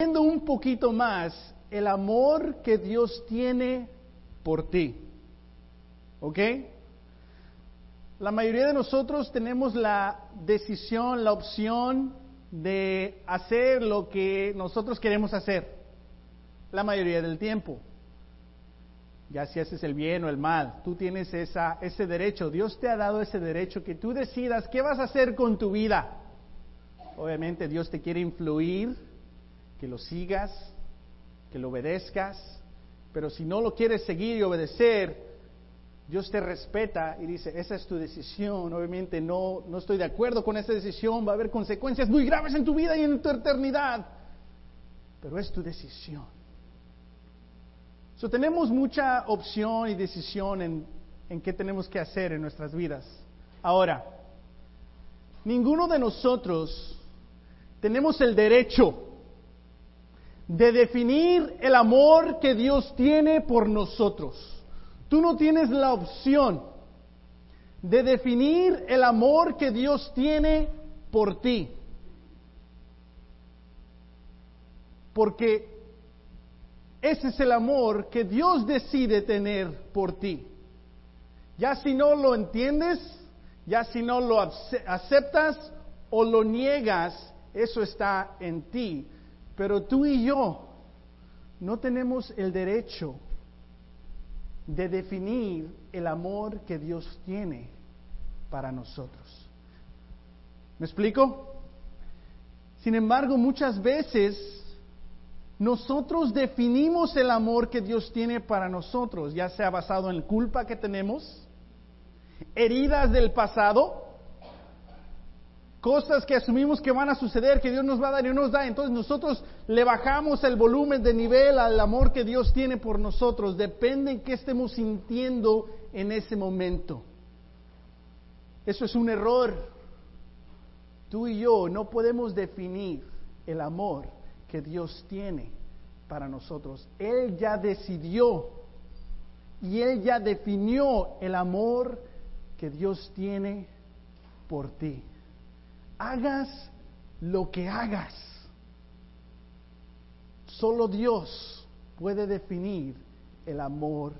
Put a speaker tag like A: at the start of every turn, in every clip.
A: Un poquito más el amor que Dios tiene por ti. ¿Ok? La mayoría de nosotros tenemos la decisión, la opción de hacer lo que nosotros queremos hacer. La mayoría del tiempo. Ya si haces el bien o el mal, tú tienes esa, ese derecho. Dios te ha dado ese derecho que tú decidas qué vas a hacer con tu vida. Obviamente Dios te quiere influir, que lo sigas, que lo obedezcas, pero si no lo quieres seguir y obedecer, Dios te respeta y dice, esa es tu decisión, obviamente no, no estoy de acuerdo con esa decisión, va a haber consecuencias muy graves en tu vida y en tu eternidad, pero es tu decisión. So, tenemos mucha opción y decisión en, en qué tenemos que hacer en nuestras vidas. Ahora, ninguno de nosotros tenemos el derecho de definir el amor que Dios tiene por nosotros. Tú no tienes la opción de definir el amor que Dios tiene por ti. Porque ese es el amor que Dios decide tener por ti. Ya si no lo entiendes, ya si no lo aceptas o lo niegas, eso está en ti. Pero tú y yo no tenemos el derecho de definir el amor que Dios tiene para nosotros. ¿Me explico? Sin embargo, muchas veces nosotros definimos el amor que Dios tiene para nosotros, ya sea basado en culpa que tenemos, heridas del pasado, cosas que asumimos que van a suceder, que Dios nos va a dar y no nos da. Entonces nosotros le bajamos el volumen de nivel al amor que Dios tiene por nosotros. Depende en qué estemos sintiendo en ese momento. Eso es un error. Tú y yo no podemos definir el amor que Dios tiene para nosotros. Él ya decidió y Él ya definió el amor que Dios tiene por ti hagas lo que hagas. Solo Dios puede definir el amor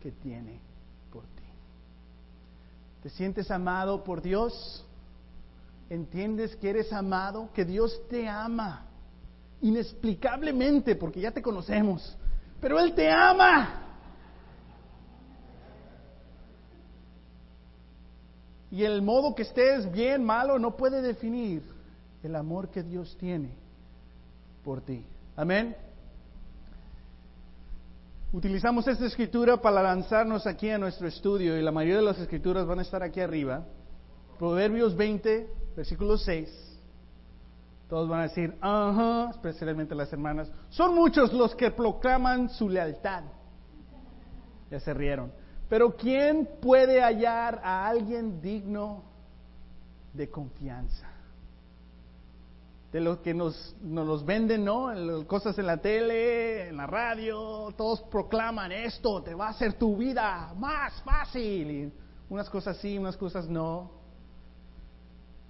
A: que tiene por ti. ¿Te sientes amado por Dios? ¿Entiendes que eres amado? Que Dios te ama inexplicablemente porque ya te conocemos, pero Él te ama. Y el modo que estés bien, malo, no puede definir el amor que Dios tiene por ti. Amén. Utilizamos esta escritura para lanzarnos aquí a nuestro estudio y la mayoría de las escrituras van a estar aquí arriba. Proverbios 20, versículo 6. Todos van a decir, ajá, especialmente las hermanas. Son muchos los que proclaman su lealtad. Ya se rieron. Pero ¿quién puede hallar a alguien digno de confianza? De los que nos, nos los venden, ¿no? Cosas en la tele, en la radio, todos proclaman esto, te va a hacer tu vida más fácil. Unas cosas sí, unas cosas no.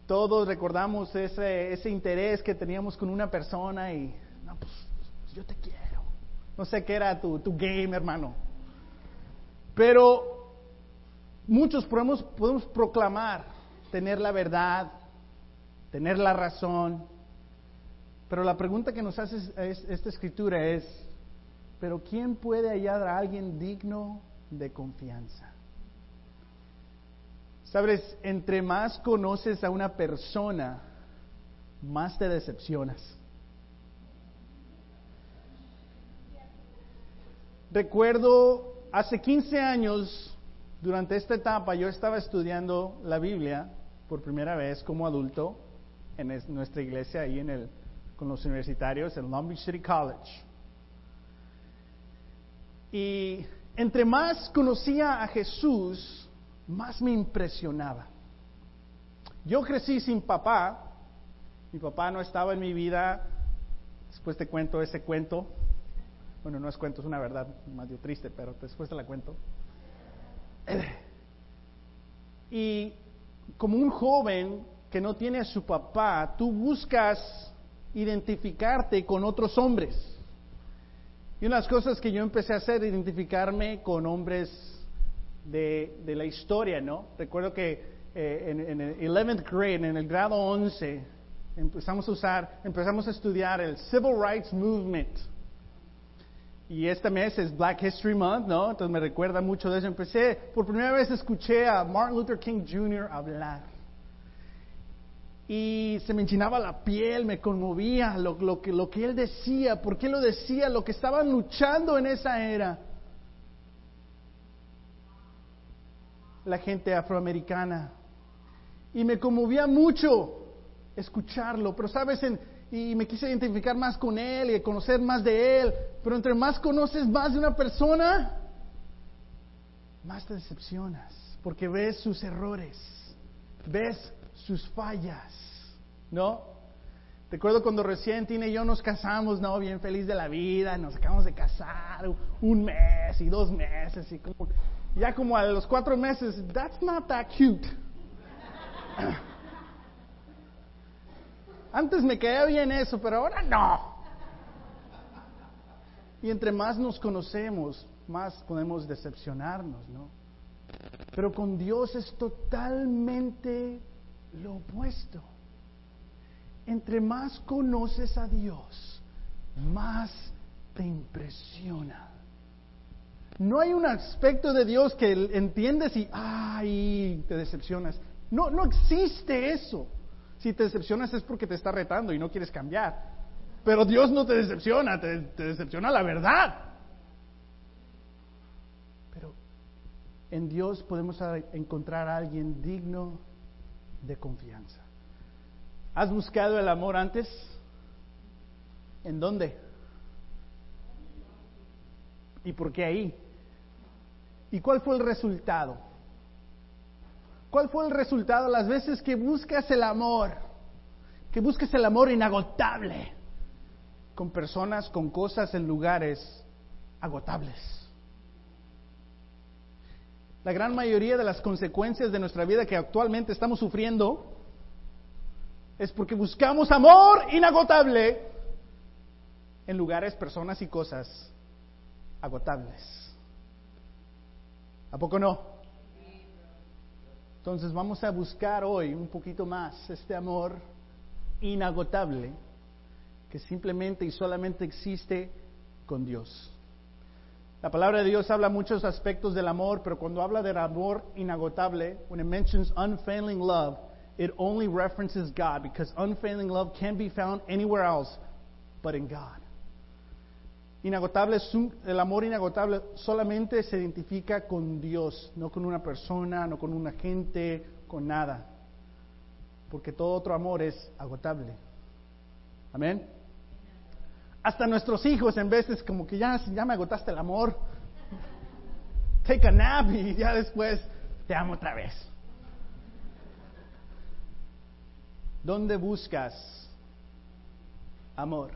A: Todos recordamos ese, ese interés que teníamos con una persona y, no, pues, pues yo te quiero. No sé qué era tu, tu game, hermano pero muchos podemos, podemos proclamar tener la verdad, tener la razón, pero la pregunta que nos hace esta escritura es, pero ¿quién puede hallar a alguien digno de confianza? Sabes, entre más conoces a una persona, más te decepcionas. Recuerdo hace 15 años, durante esta etapa, yo estaba estudiando la Biblia por primera vez como adulto en nuestra iglesia, ahí en el, con los universitarios, en Long Beach City College. Y entre más conocía a Jesús, más me impresionaba. Yo crecí sin papá, mi papá no estaba en mi vida, después te cuento ese cuento, bueno, no es cuento, es una verdad medio triste, pero después te la cuento. Y como un joven que no tiene a su papá, tú buscas identificarte con otros hombres. Y una de las cosas que yo empecé a hacer, identificarme con hombres de, la historia, ¿no? Recuerdo que eh, en, en, el 11th grade, en el grado 11, empezamos a usar, empezamos a estudiar el Civil Rights Movement. Y este mes es Black History Month, ¿no? Entonces me recuerda mucho de eso. Empecé, por primera vez escuché a Martin Luther King Jr. hablar. Y se me enchinaba la piel, me conmovía lo, lo, que, lo que él decía, por qué lo decía, lo que estaban luchando en esa era. La gente afroamericana. Y me conmovía mucho escucharlo, pero sabes, en, y me quise identificar más con él y conocer más de él, pero entre más conoces más de una persona, más te decepcionas, porque ves sus errores, ves sus fallas, ¿no? Recuerdo cuando recién Tina y yo nos casamos, ¿no? Bien feliz de la vida, nos acabamos de casar un mes y dos meses y como, ya como a los cuatro meses, that's not that cute. Antes me caía bien eso, pero ahora no. Y entre más nos conocemos, más podemos decepcionarnos, ¿no? Pero con Dios es totalmente lo opuesto. Entre más conoces a Dios, más te impresiona. No hay un aspecto de Dios que entiendes y, ay, te decepcionas. No, no existe eso. Si te decepcionas es porque te está retando y no quieres cambiar. Pero Dios no te decepciona, te, decepciona la verdad. Pero en Dios podemos encontrar a alguien digno de confianza. ¿Has buscado el amor antes? ¿En dónde? ¿Y por qué ahí? ¿Y cuál fue el resultado? ¿Cuál fue el resultado las veces que buscas el amor? Que buscas el amor inagotable con personas, con cosas, en lugares agotables. La gran mayoría de las consecuencias de nuestra vida que actualmente estamos sufriendo es porque buscamos amor inagotable en lugares, personas y cosas agotables. ¿A poco no? Entonces vamos a buscar hoy un poquito más este amor inagotable que simplemente y solamente existe con Dios. La palabra de Dios habla muchos aspectos del amor, pero cuando habla del amor inagotable, when it mentions unfailing love, it only references God because unfailing love can be found anywhere else but in God. Inagotable, el amor inagotable solamente se identifica con Dios, no con una persona, no con una gente, con nada. Porque todo otro amor es agotable. Amén. Hasta nuestros hijos en veces como que ya, ya me agotaste el amor. Take a nap y ya después te amo otra vez. ¿Dónde buscas amor?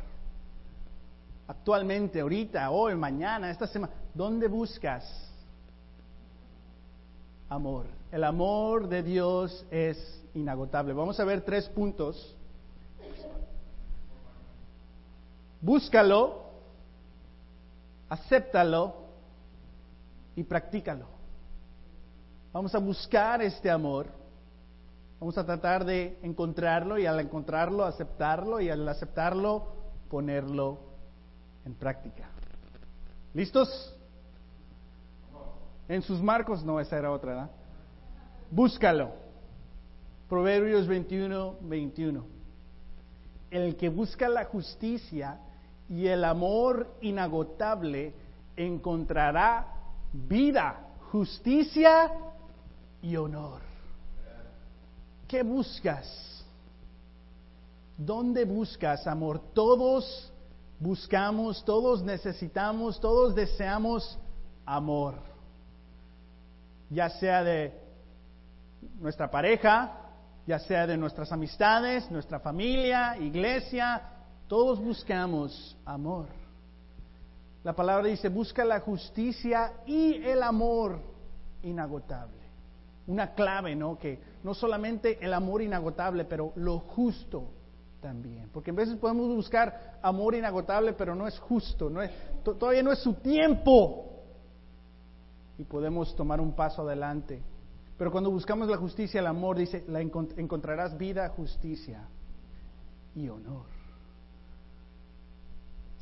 A: Actualmente, ahorita, hoy, mañana, esta semana, ¿dónde buscas amor? El amor de Dios es inagotable. Vamos a ver tres puntos. Búscalo, acéptalo y practícalo. Vamos a buscar este amor. Vamos a tratar de encontrarlo y al encontrarlo, aceptarlo y al aceptarlo, ponerlo en práctica. ¿Listos? En sus marcos, no, esa era otra, ¿verdad? Búscalo. Proverbios 21, 21. El que busca la justicia y el amor inagotable encontrará vida, justicia y honor. ¿Qué buscas? ¿Dónde buscas amor? Todos buscamos, todos necesitamos, todos deseamos amor, ya sea de nuestra pareja, ya sea de nuestras amistades, nuestra familia, iglesia, todos buscamos amor. La palabra dice, busca la justicia y el amor inagotable. Una clave, ¿no? Que no solamente el amor inagotable, pero lo justo también. Porque a veces podemos buscar amor inagotable, pero no es justo, no es, todavía no es su tiempo. Y podemos tomar un paso adelante. Pero cuando buscamos la justicia, el amor, dice, la encontrarás vida, justicia y honor.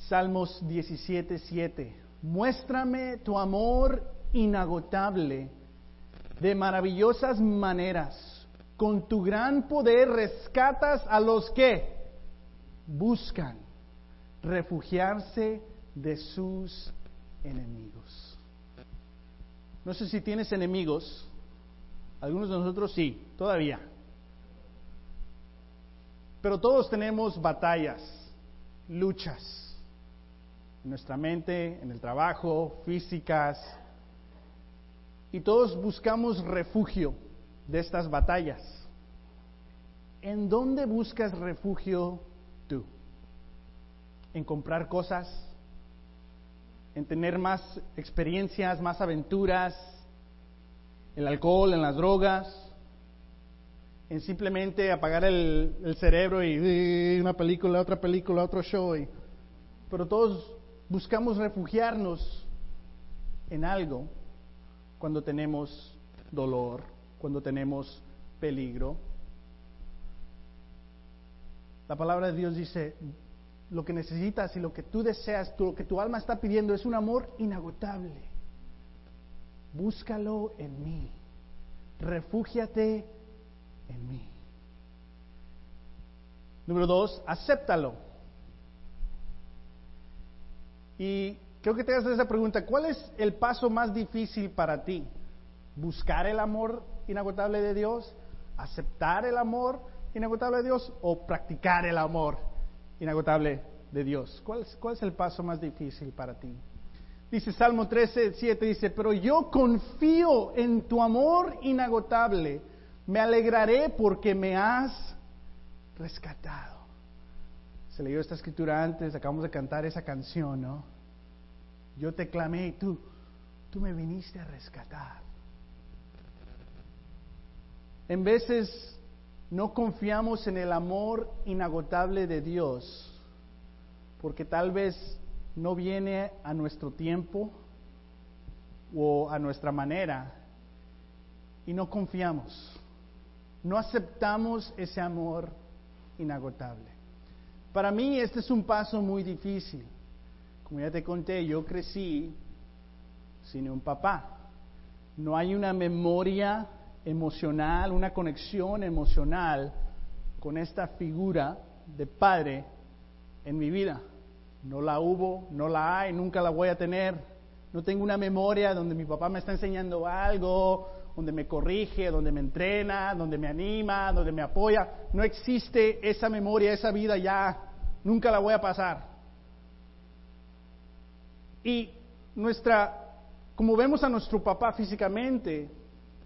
A: Salmos 17, 7. Muéstrame tu amor inagotable de maravillosas maneras con tu gran poder rescatas a los que buscan refugiarse de sus enemigos. No sé si tienes enemigos, algunos de nosotros sí, todavía. Pero todos tenemos batallas, luchas, en nuestra mente, en el trabajo, físicas, y todos buscamos refugio de estas batallas. ¿En dónde buscas refugio tú? ¿En comprar cosas? ¿En tener más experiencias, más aventuras? ¿El alcohol, en las drogas? ¿En simplemente apagar el, cerebro y, una película, otra película, otro show? pero todos buscamos refugiarnos en algo cuando tenemos dolor, cuando tenemos peligro. La palabra de Dios dice, lo que necesitas y lo que tú deseas, lo que tu alma está pidiendo es un amor inagotable. Búscalo en mí. Refúgiate en mí. Número dos, acéptalo. Y creo que te haces esa pregunta, ¿cuál es el paso más difícil para ti? ¿Buscar el amor inagotable de Dios, aceptar el amor inagotable de Dios o practicar el amor inagotable de Dios. ¿Cuál es, el paso más difícil para ti? Dice Salmo 13, 7, dice, pero yo confío en tu amor inagotable, me alegraré porque me has rescatado. Se leyó esta escritura antes, acabamos de cantar esa canción, ¿no? Yo te clamé y tú, tú me viniste a rescatar. En veces no confiamos en el amor inagotable de Dios porque tal vez no viene a nuestro tiempo o a nuestra manera y no confiamos. No aceptamos ese amor inagotable. Para mí este es un paso muy difícil. Como ya te conté, yo crecí sin un papá. No hay una memoria emocional, una conexión emocional con esta figura de padre en mi vida. No la hubo, no la hay, nunca la voy a tener. No tengo una memoria donde mi papá me está enseñando algo, donde me corrige, donde me entrena, donde me anima, donde me apoya. No existe esa memoria, esa vida ya. Nunca la voy a pasar. Y nuestra, como vemos a nuestro papá físicamente,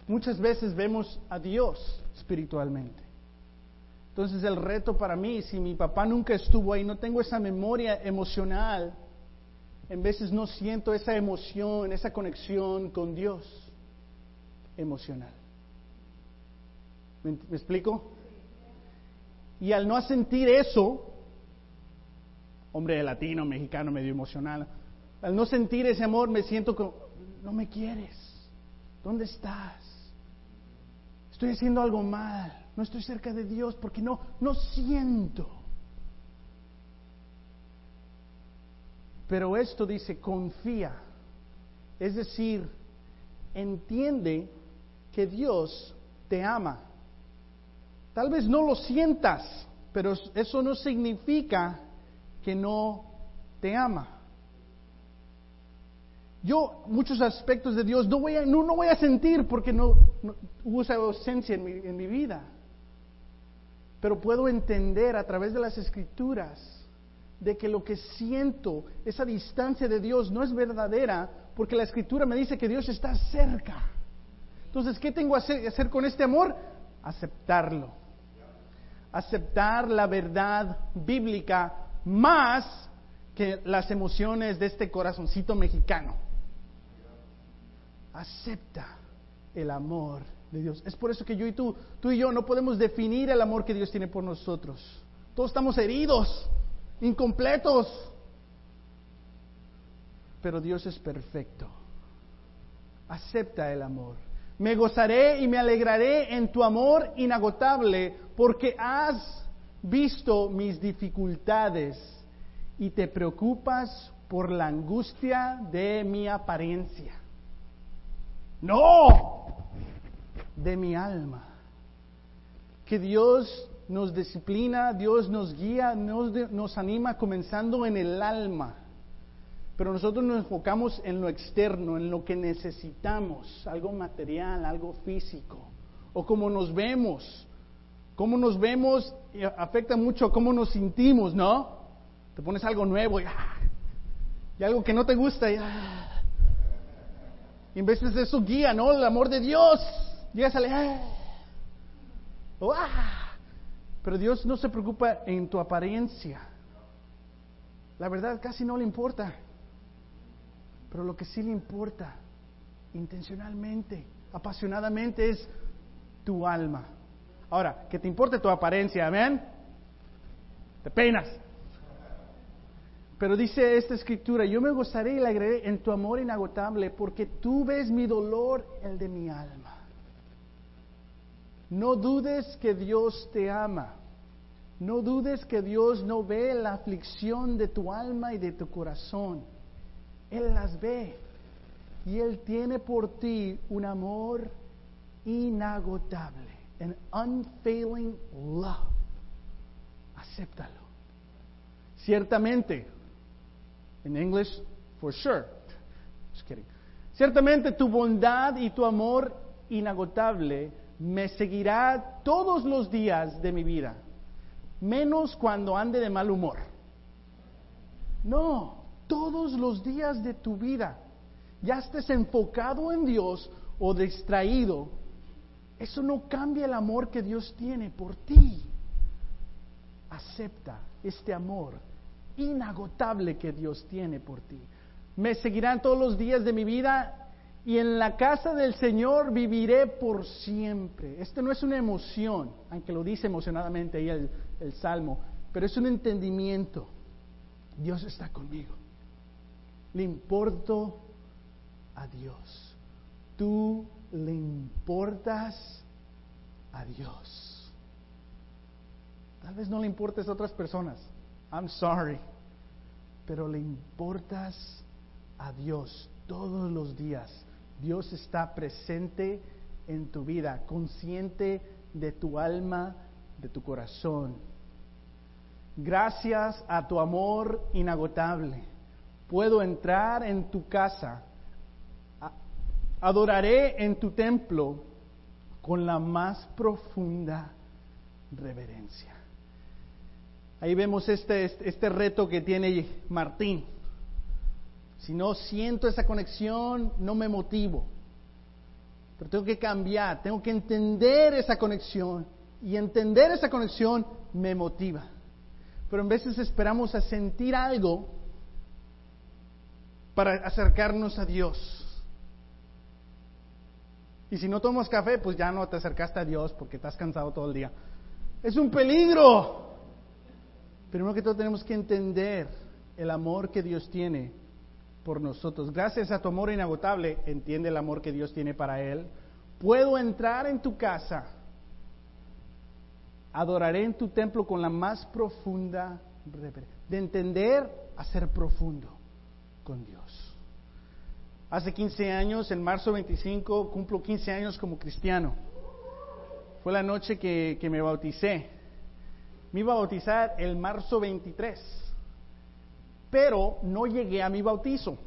A: Muchas veces vemos a Dios espiritualmente. Entonces el reto para mí, si mi papá nunca estuvo ahí, no tengo esa memoria emocional, en veces no siento esa emoción, esa conexión con Dios emocional. ¿Me, explico? Y al no sentir eso, hombre latino, mexicano, medio emocional, al no sentir ese amor me siento como, no me quieres, ¿dónde estás? Estoy haciendo algo mal, no estoy cerca de Dios porque no, no siento. Pero esto dice, confía, es decir, entiende que Dios te ama. Tal vez no lo sientas, pero eso no significa que no te ama. Yo muchos aspectos de Dios no voy a, no, no voy a sentir porque no, hubo esa ausencia en mi, en mi vida. Pero puedo entender a través de las escrituras de que lo que siento, esa distancia de Dios no es verdadera porque la escritura me dice que Dios está cerca. Entonces, ¿qué tengo que hacer con este amor? Aceptarlo. Aceptar la verdad bíblica más que las emociones de este corazoncito mexicano acepta el amor de Dios. Es por eso que yo y tú, tú y yo no podemos definir el amor que Dios tiene por nosotros. Todos estamos heridos, incompletos. Pero Dios es perfecto. Acepta el amor. Me gozaré y me alegraré en tu amor inagotable porque has visto mis dificultades y te preocupas por la angustia de mi apariencia. No, de mi alma. Que Dios nos disciplina, Dios nos guía, nos, nos anima comenzando en el alma. Pero nosotros nos enfocamos en lo externo, en lo que necesitamos, algo material, algo físico, o cómo nos vemos. Cómo nos vemos afecta mucho cómo nos sentimos, ¿no? Te pones algo nuevo y, ah, algo que no te gusta y, ah. Y en de eso guía, ¿no? El amor de Dios. Llega a salir, ah. pero Dios no se preocupa en tu apariencia. La verdad casi no le importa. Pero lo que sí le importa, intencionalmente, apasionadamente, es tu alma. Ahora, que te importe tu apariencia, amén. Te penas. Pero dice esta escritura, yo me gozaré y alegraré en tu amor inagotable, porque tú ves mi dolor, el de mi alma. No dudes que Dios te ama. No dudes que Dios no ve la aflicción de tu alma y de tu corazón. Él las ve y Él tiene por ti un amor inagotable, an unfailing love. Acéptalo. Ciertamente, en inglés, for sure. Just kidding. Ciertamente tu bondad y tu amor inagotable me seguirá todos los días de mi vida, menos cuando ande de mal humor. No, todos los días de tu vida, ya estés enfocado en Dios o distraído, eso no cambia el amor que Dios tiene por ti. Acepta este amor inagotable que Dios tiene por ti. Me seguirán todos los días de mi vida y en la casa del Señor viviré por siempre. Esto no es una emoción, aunque lo dice emocionadamente ahí el, el Salmo, pero es un entendimiento. Dios está conmigo le importo a Dios. Tú le importas a Dios. Tal vez no le importes a otras personas. I'm sorry. Pero le importas a Dios todos los días. Dios está presente en tu vida, consciente de tu alma, de tu corazón. Gracias a tu amor inagotable puedo entrar en tu casa, adoraré en tu templo con la más profunda reverencia. Ahí vemos este, este, este, reto que tiene Martín. Si no siento esa conexión, no me motivo. Pero tengo que cambiar, tengo que entender esa conexión. Y entender esa conexión me motiva. Pero en veces esperamos a sentir algo para acercarnos a Dios. Y si no tomas café, pues ya no te acercaste a Dios porque estás cansado todo el día. Es un peligro. Primero que todo tenemos que entender el amor que Dios tiene por nosotros. Gracias a tu amor inagotable, entiende el amor que Dios tiene para Él. Puedo entrar en tu casa, adoraré en tu templo con la más profunda de entender a ser profundo con Dios. Hace 15 años, en marzo 25, cumplo 15 años como cristiano. Fue la noche que, me bauticé. Me iba a bautizar el marzo 23, pero no llegué a mi bautizo.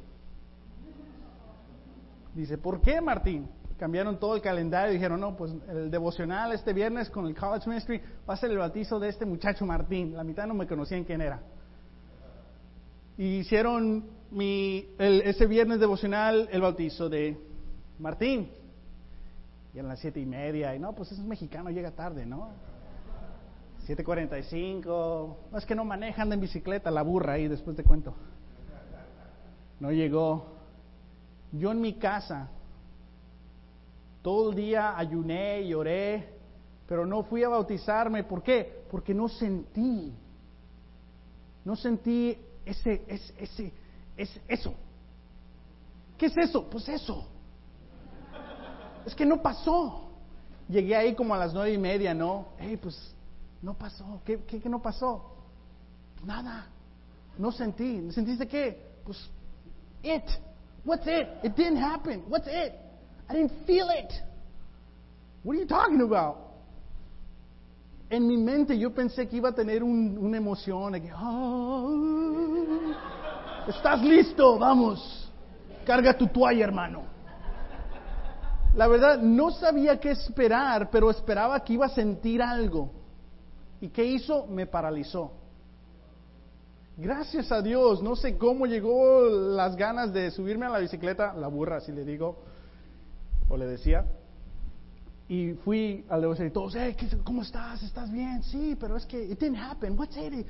A: Dice, ¿por qué, Martín? Cambiaron todo el calendario y dijeron, no, pues el devocional este viernes con el College Ministry va a ser el bautizo de este muchacho Martín. La mitad no me conocían quién era. Y hicieron mi, ese viernes devocional el bautizo de Martín. Y a las siete y media, y no, pues es mexicano, llega tarde, ¿no? 7.45, no es que no manejan en bicicleta, la burra ahí, después te cuento. No llegó. Yo en mi casa, todo el día ayuné y pero no fui a bautizarme. ¿Por qué? Porque no sentí. No sentí ese, ese, ese, ese eso. ¿Qué es eso? Pues eso. Es que no pasó. Llegué ahí como a las nueve y media, ¿no? Hey, pues no pasó. ¿Qué, qué, qué no pasó? Nada. No sentí. ¿Sentiste qué? Pues it. What's it? It didn't happen. What's it? I didn't feel it. What are you talking about? En mi mente yo pensé que iba a tener un, una emoción estás listo, vamos, carga tu toalla, hermano. La verdad, no sabía qué esperar, pero esperaba que iba a sentir algo. ¿Y qué hizo? Me paralizó. Gracias a Dios, no sé cómo llegó las ganas de subirme a la bicicleta, la burra, así le digo, o le decía. Y fui al negocio y todos, hey, ¿cómo estás? ¿Estás bien? Sí, pero es que it didn't happen. What's it?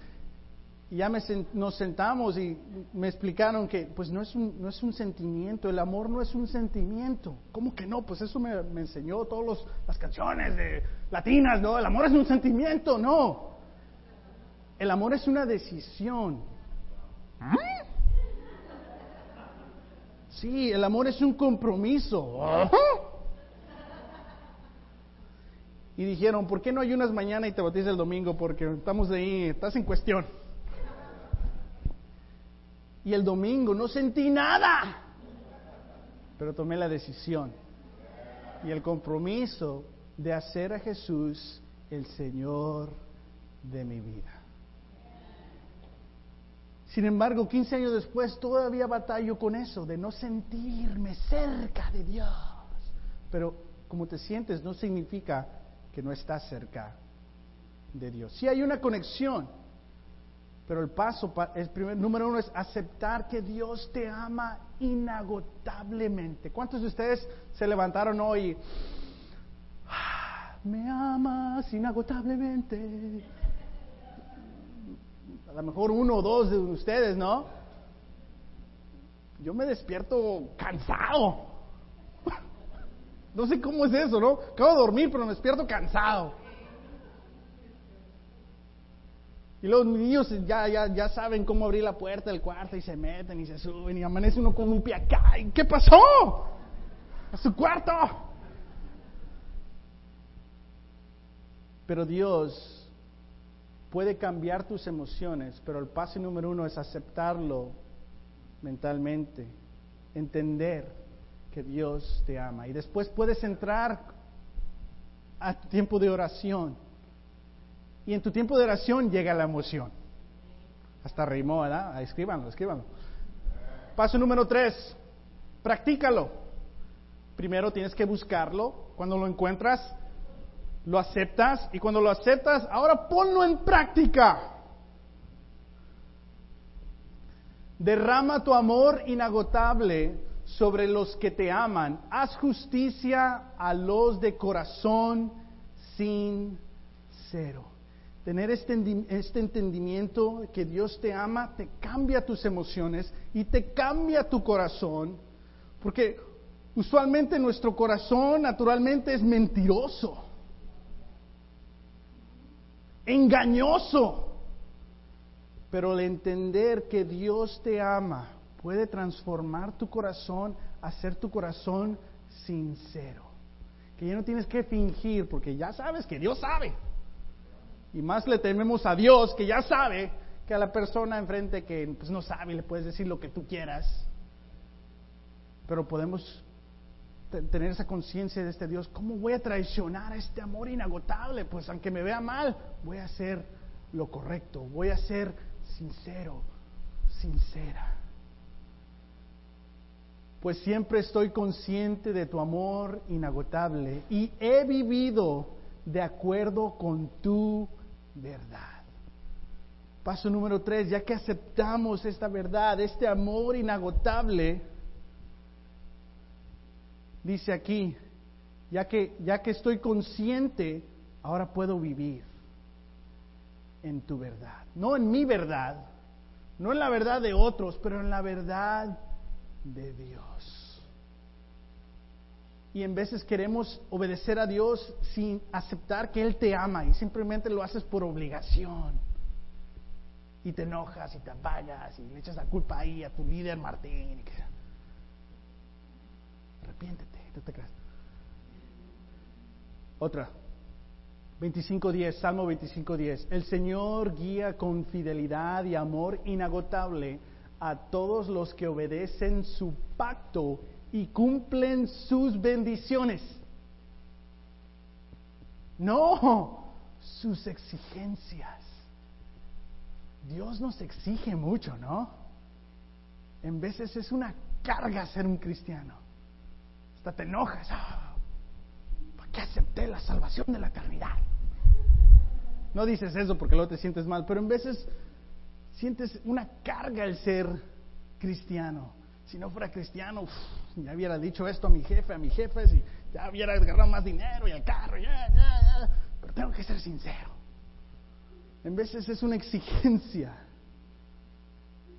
A: Y ya me, nos sentamos y me explicaron que pues no es, un, no es un sentimiento, el amor no es un sentimiento. ¿Cómo que no? Pues eso me, me enseñó todas las canciones de latinas, ¿no? El amor es un sentimiento, no. El amor es una decisión. Sí, el amor es un compromiso. Y dijeron, ¿por qué no hay unas mañana y te bautizas el domingo? Porque estamos ahí, estás en cuestión. Y el domingo no sentí nada, pero tomé la decisión y el compromiso de hacer a Jesús el Señor de mi vida. Sin embargo, 15 años después todavía batallo con eso, de no sentirme cerca de Dios. Pero como te sientes no significa que no estás cerca de Dios. Si hay una conexión, pero el paso, el primer, número uno es aceptar que Dios te ama inagotablemente. ¿Cuántos de ustedes se levantaron hoy? Ah, me amas inagotablemente a lo mejor uno o dos de ustedes, ¿no? Yo me despierto cansado. No sé cómo es eso, ¿no? Acabo de dormir, pero me despierto cansado. Y los niños ya, ya, ya saben cómo abrir la puerta del cuarto y se meten y se suben y amanece uno con un pie acá. ¿Qué pasó? A su cuarto. Pero Dios puede cambiar tus emociones, pero el paso número uno es aceptarlo mentalmente, entender que Dios te ama. Y después puedes entrar a tiempo de oración. Y en tu tiempo de oración llega la emoción. Hasta rimó, ¿verdad? Escríbanlo, escríbanlo. Paso número tres, practícalo. Primero tienes que buscarlo. Cuando lo encuentras, lo aceptas y cuando lo aceptas, ahora ponlo en práctica. Derrama tu amor inagotable sobre los que te aman. Haz justicia a los de corazón sincero. Tener este, este entendimiento que Dios te ama te cambia tus emociones y te cambia tu corazón. Porque usualmente nuestro corazón naturalmente es mentiroso engañoso. Pero el entender que Dios te ama puede transformar tu corazón, hacer tu corazón sincero. Que ya no tienes que fingir, porque ya sabes que Dios sabe. Y más le tememos a Dios, que ya sabe, que a la persona enfrente que pues, no sabe, le puedes decir lo que tú quieras. Pero podemos tener esa conciencia de este Dios. ¿Cómo voy a traicionar a este amor inagotable? Pues aunque me vea mal, voy a hacer lo correcto, voy a ser sincero, sincera. Pues siempre estoy consciente de tu amor inagotable y he vivido de acuerdo con tu verdad. Paso número tres, ya que aceptamos esta verdad, este amor inagotable, dice aquí, ya que, ya que estoy consciente, ahora puedo vivir en tu verdad. No en mi verdad, no en la verdad de otros, pero en la verdad de Dios. Y en veces queremos obedecer a Dios sin aceptar que Él te ama y simplemente lo haces por obligación. Y te enojas y te apagas y le echas la culpa ahí a tu líder Martín. Arrepiéntete, no te creas. Otra. 25.10, Salmo 25.10. El Señor guía con fidelidad y amor inagotable a todos los que obedecen su pacto y cumplen sus bendiciones. No, sus exigencias. Dios nos exige mucho, ¿no? En veces es una carga ser un cristiano. Hasta te enojas. Ah, ¿Para qué acepté la salvación de la eternidad? No dices eso porque luego te sientes mal, pero en veces sientes una carga el ser cristiano. Si no fuera cristiano, ya hubiera dicho esto a mi jefe, a mi jefe, y ya hubiera agarrado más dinero y el carro, ya, ya. Pero tengo que ser sincero. En veces es una exigencia.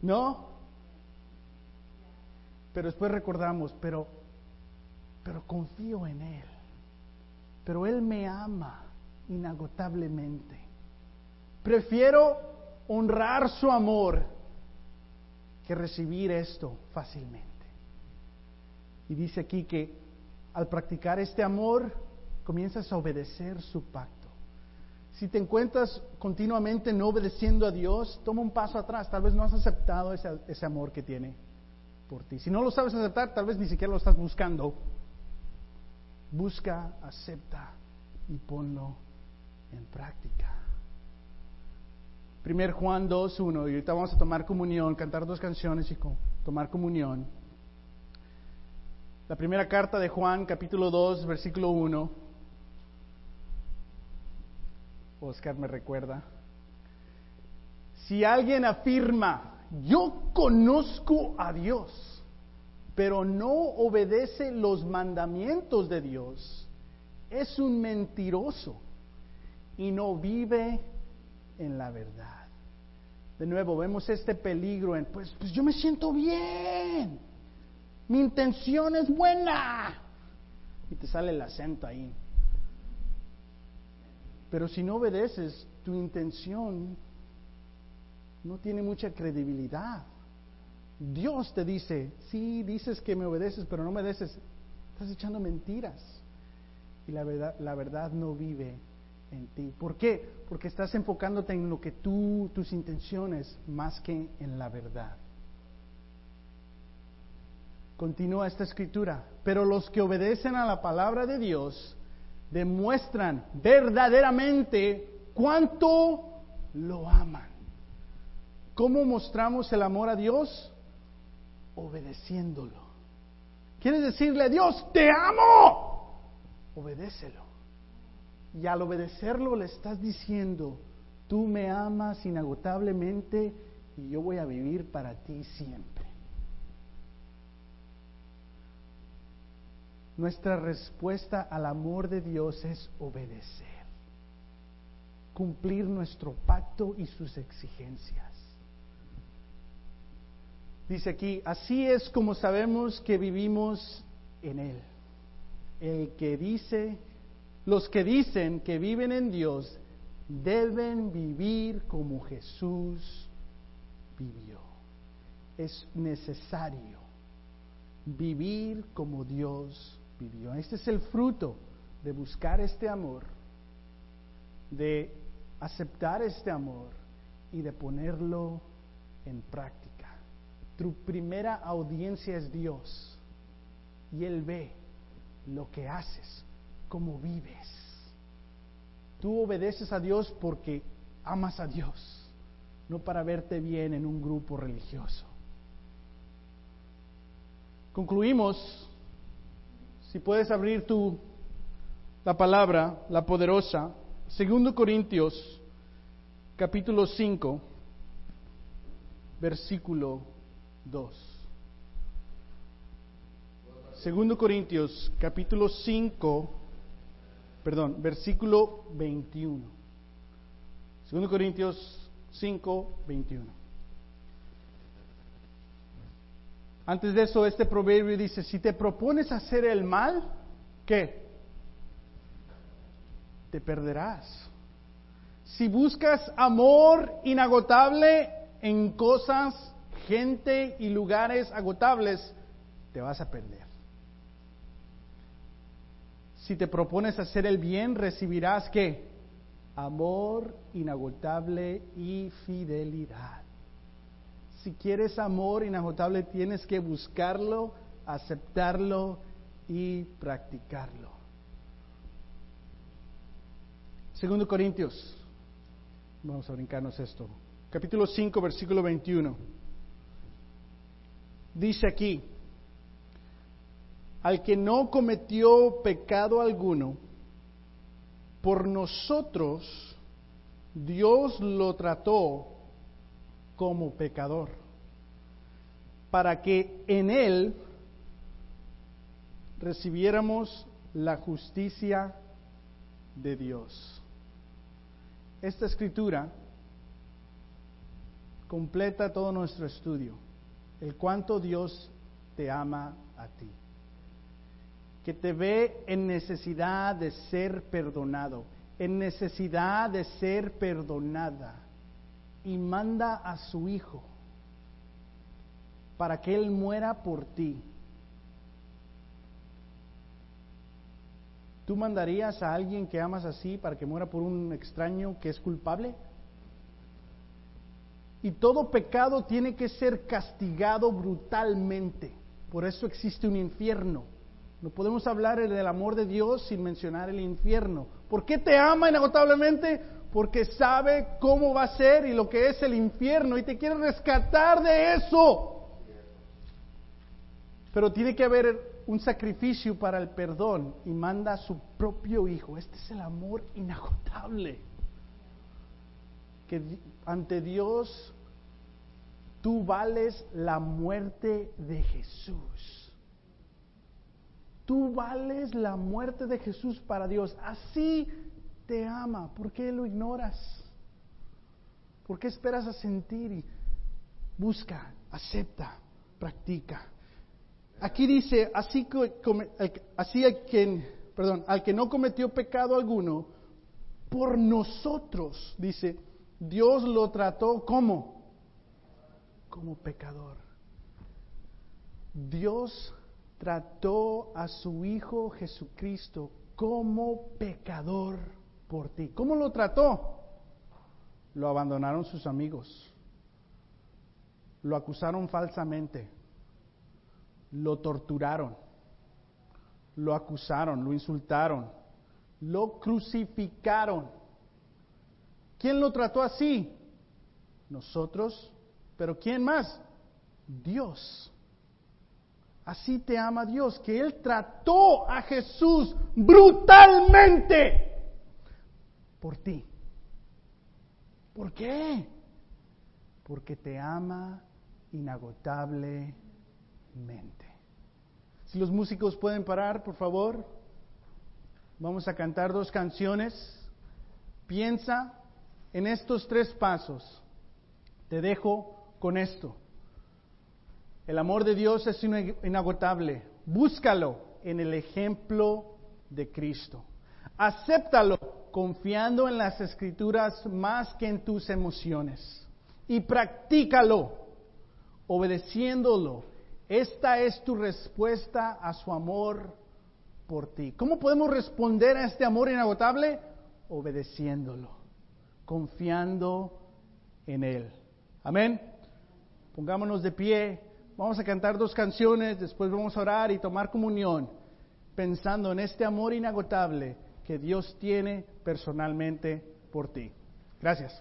A: ¿No? Pero después recordamos, pero, pero confío en Él. Pero Él me ama inagotablemente. Prefiero honrar su amor que recibir esto fácilmente. Y dice aquí que al practicar este amor comienzas a obedecer su pacto. Si te encuentras continuamente no obedeciendo a Dios, toma un paso atrás. Tal vez no has aceptado ese, ese amor que tiene por ti. Si no lo sabes aceptar, tal vez ni siquiera lo estás buscando. Busca, acepta y ponlo en práctica. Primer Juan 2, 1, y ahorita vamos a tomar comunión, cantar dos canciones y tomar comunión. La primera carta de Juan, capítulo 2, versículo 1. Oscar me recuerda. Si alguien afirma, yo conozco a Dios, pero no obedece los mandamientos de Dios, es un mentiroso y no vive en la verdad. De nuevo, vemos este peligro en, pues, pues yo me siento bien, mi intención es buena, y te sale el acento ahí. Pero si no obedeces, tu intención no tiene mucha credibilidad. Dios te dice, sí, dices que me obedeces, pero no me obedeces, estás echando mentiras. Y la verdad, la verdad no vive en ti. ¿Por qué? Porque estás enfocándote en lo que tú, tus intenciones, más que en la verdad. Continúa esta escritura. Pero los que obedecen a la palabra de Dios demuestran verdaderamente cuánto lo aman. ¿Cómo mostramos el amor a Dios? Obedeciéndolo. ¿Quieres decirle a Dios, te amo? Obedécelo. Y al obedecerlo le estás diciendo, tú me amas inagotablemente y yo voy a vivir para ti siempre. Nuestra respuesta al amor de Dios es obedecer, cumplir nuestro pacto y sus exigencias. Dice aquí, así es como sabemos que vivimos en Él. El que dice los que dicen que viven en Dios deben vivir como Jesús vivió. Es necesario vivir como Dios vivió. Este es el fruto de buscar este amor, de aceptar este amor y de ponerlo en práctica. Tu primera audiencia es Dios y Él ve lo que haces cómo vives. Tú obedeces a Dios porque amas a Dios, no para verte bien en un grupo religioso. Concluimos, si puedes abrir tu la palabra, la poderosa, segundo Corintios capítulo 5, versículo 2. Segundo Corintios capítulo 5 perdón, versículo 21. 2 Corintios 5, 21. Antes de eso, este proverbio dice, si te propones hacer el mal, ¿qué? Te perderás. Si buscas amor inagotable en cosas, gente y lugares agotables, te vas a perder. Si te propones hacer el bien, recibirás qué? Amor inagotable y fidelidad. Si quieres amor inagotable, tienes que buscarlo, aceptarlo y practicarlo. Segundo Corintios, vamos a brincarnos esto. Capítulo 5, versículo 21. Dice aquí, al que no cometió pecado alguno, por nosotros Dios lo trató como pecador, para que en él recibiéramos la justicia de Dios. Esta escritura completa todo nuestro estudio, el cuánto Dios te ama a ti, que te ve en necesidad de ser perdonado, en necesidad de ser perdonada, y manda a su Hijo para que Él muera por ti ¿Tú mandarías a alguien que amas así para que muera por un extraño que es culpable? Y todo pecado tiene que ser castigado brutalmente. Por eso existe un infierno. No podemos hablar del amor de Dios sin mencionar el infierno. ¿Por qué te ama inagotablemente? Porque sabe cómo va a ser y lo que es el infierno y te quiere rescatar de eso. Pero tiene que haber un sacrificio para el perdón y manda a su propio Hijo. Este es el amor inagotable. Que ante Dios tú vales la muerte de Jesús. Tú vales la muerte de Jesús para Dios. Así te ama. ¿Por qué lo ignoras? ¿Por qué esperas a sentir y busca, acepta, practica? Aquí dice, así, así al, quien, perdón, al que no cometió pecado alguno, por nosotros, dice, Dios lo trató como, como pecador. Dios trató a su Hijo Jesucristo como pecador por ti. ¿Cómo lo trató? Lo abandonaron sus amigos, lo acusaron falsamente lo torturaron, lo acusaron, lo insultaron, lo crucificaron. ¿Quién lo trató así? Nosotros, pero ¿quién más? Dios. Así te ama Dios, que Él trató a Jesús brutalmente por ti. ¿Por qué? Porque te ama inagotable mente. Si los músicos pueden parar, por favor. Vamos a cantar dos canciones. Piensa en estos tres pasos. Te dejo con esto. El amor de Dios es inagotable. Búscalo en el ejemplo de Cristo. Acéptalo confiando en las escrituras más que en tus emociones. Y practícalo obedeciéndolo esta es tu respuesta a su amor por ti. ¿Cómo podemos responder a este amor inagotable? Obedeciéndolo, confiando en Él. Amén. Pongámonos de pie. Vamos a cantar dos canciones, después vamos a orar y tomar comunión, pensando en este amor inagotable que Dios tiene personalmente por ti. Gracias.